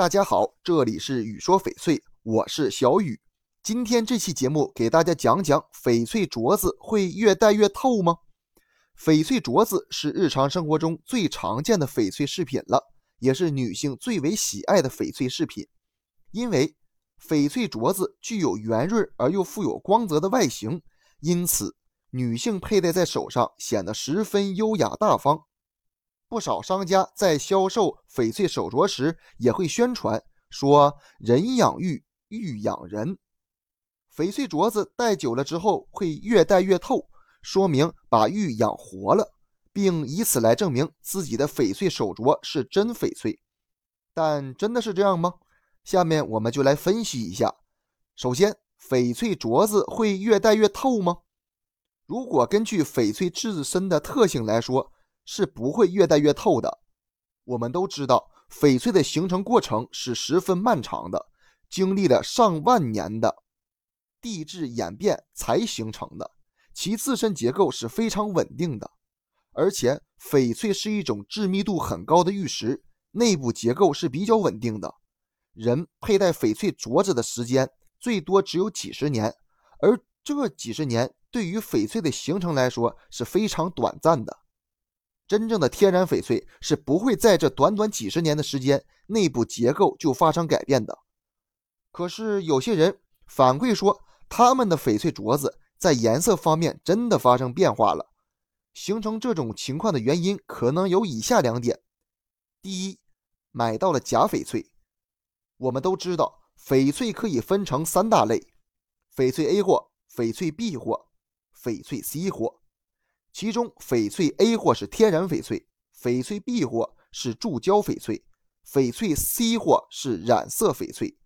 大家好，这里是雨说翡翠，我是小雨。今天这期节目给大家讲讲翡翠镯子会越戴越透吗？翡翠镯子是日常生活中最常见的翡翠饰品了，也是女性最为喜爱的翡翠饰品。因为翡翠镯子具有圆润而又富有光泽的外形，因此女性佩戴在手上显得十分优雅大方。不少商家在销售翡翠手镯时，也会宣传说“人养玉，玉养人”。翡翠镯子戴久了之后会越戴越透，说明把玉养活了，并以此来证明自己的翡翠手镯是真翡翠。但真的是这样吗？下面我们就来分析一下。首先，翡翠镯子会越戴越透吗？如果根据翡翠自身的特性来说，是不会越戴越透的。我们都知道，翡翠的形成过程是十分漫长的，经历了上万年的地质演变才形成的，其自身结构是非常稳定的。而且，翡翠是一种致密度很高的玉石，内部结构是比较稳定的。人佩戴翡翠镯子的时间最多只有几十年，而这几十年对于翡翠的形成来说是非常短暂的。真正的天然翡翠是不会在这短短几十年的时间内部结构就发生改变的。可是有些人反馈说，他们的翡翠镯子在颜色方面真的发生变化了。形成这种情况的原因可能有以下两点：第一，买到了假翡翠。我们都知道，翡翠可以分成三大类：翡翠 A 货、翡翠 B 货、翡翠 C 货。其中，翡翠 A 货是天然翡翠，翡翠 B 货是注胶翡翠，翡翠 C 货是染色翡翠。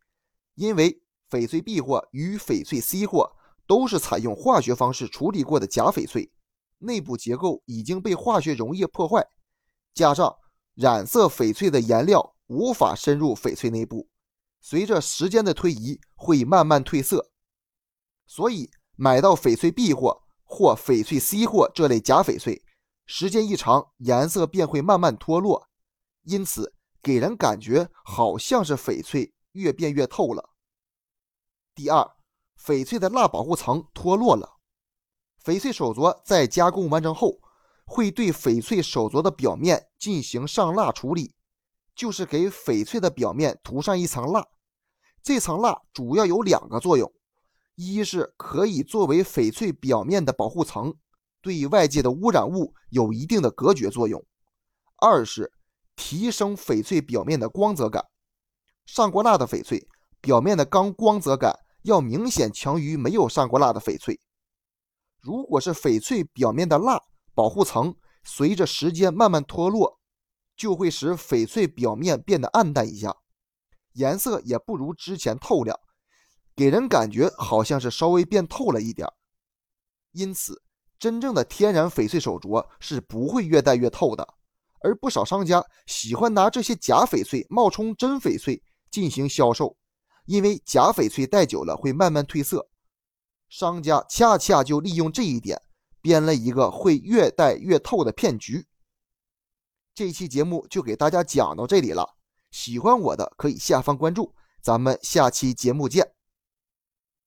因为翡翠 B 货与翡翠 C 货都是采用化学方式处理过的假翡翠，内部结构已经被化学溶液破坏，加上染色翡翠的颜料无法深入翡翠内部，随着时间的推移会慢慢褪色。所以买到翡翠 B 货。或翡翠 C 货这类假翡翠，时间一长，颜色便会慢慢脱落，因此给人感觉好像是翡翠越变越透了。第二，翡翠的蜡保护层脱落了。翡翠手镯在加工完成后，会对翡翠手镯的表面进行上蜡处理，就是给翡翠的表面涂上一层蜡。这层蜡主要有两个作用。一是可以作为翡翠表面的保护层，对外界的污染物有一定的隔绝作用；二是提升翡翠表面的光泽感。上过蜡的翡翠表面的钢光泽感要明显强于没有上过蜡的翡翠。如果是翡翠表面的蜡保护层随着时间慢慢脱落，就会使翡翠表面变得暗淡一下，颜色也不如之前透亮。给人感觉好像是稍微变透了一点因此，真正的天然翡翠手镯是不会越戴越透的。而不少商家喜欢拿这些假翡翠冒充真翡翠进行销售，因为假翡翠戴久了会慢慢褪色。商家恰恰就利用这一点，编了一个会越戴越透的骗局。这期节目就给大家讲到这里了，喜欢我的可以下方关注，咱们下期节目见。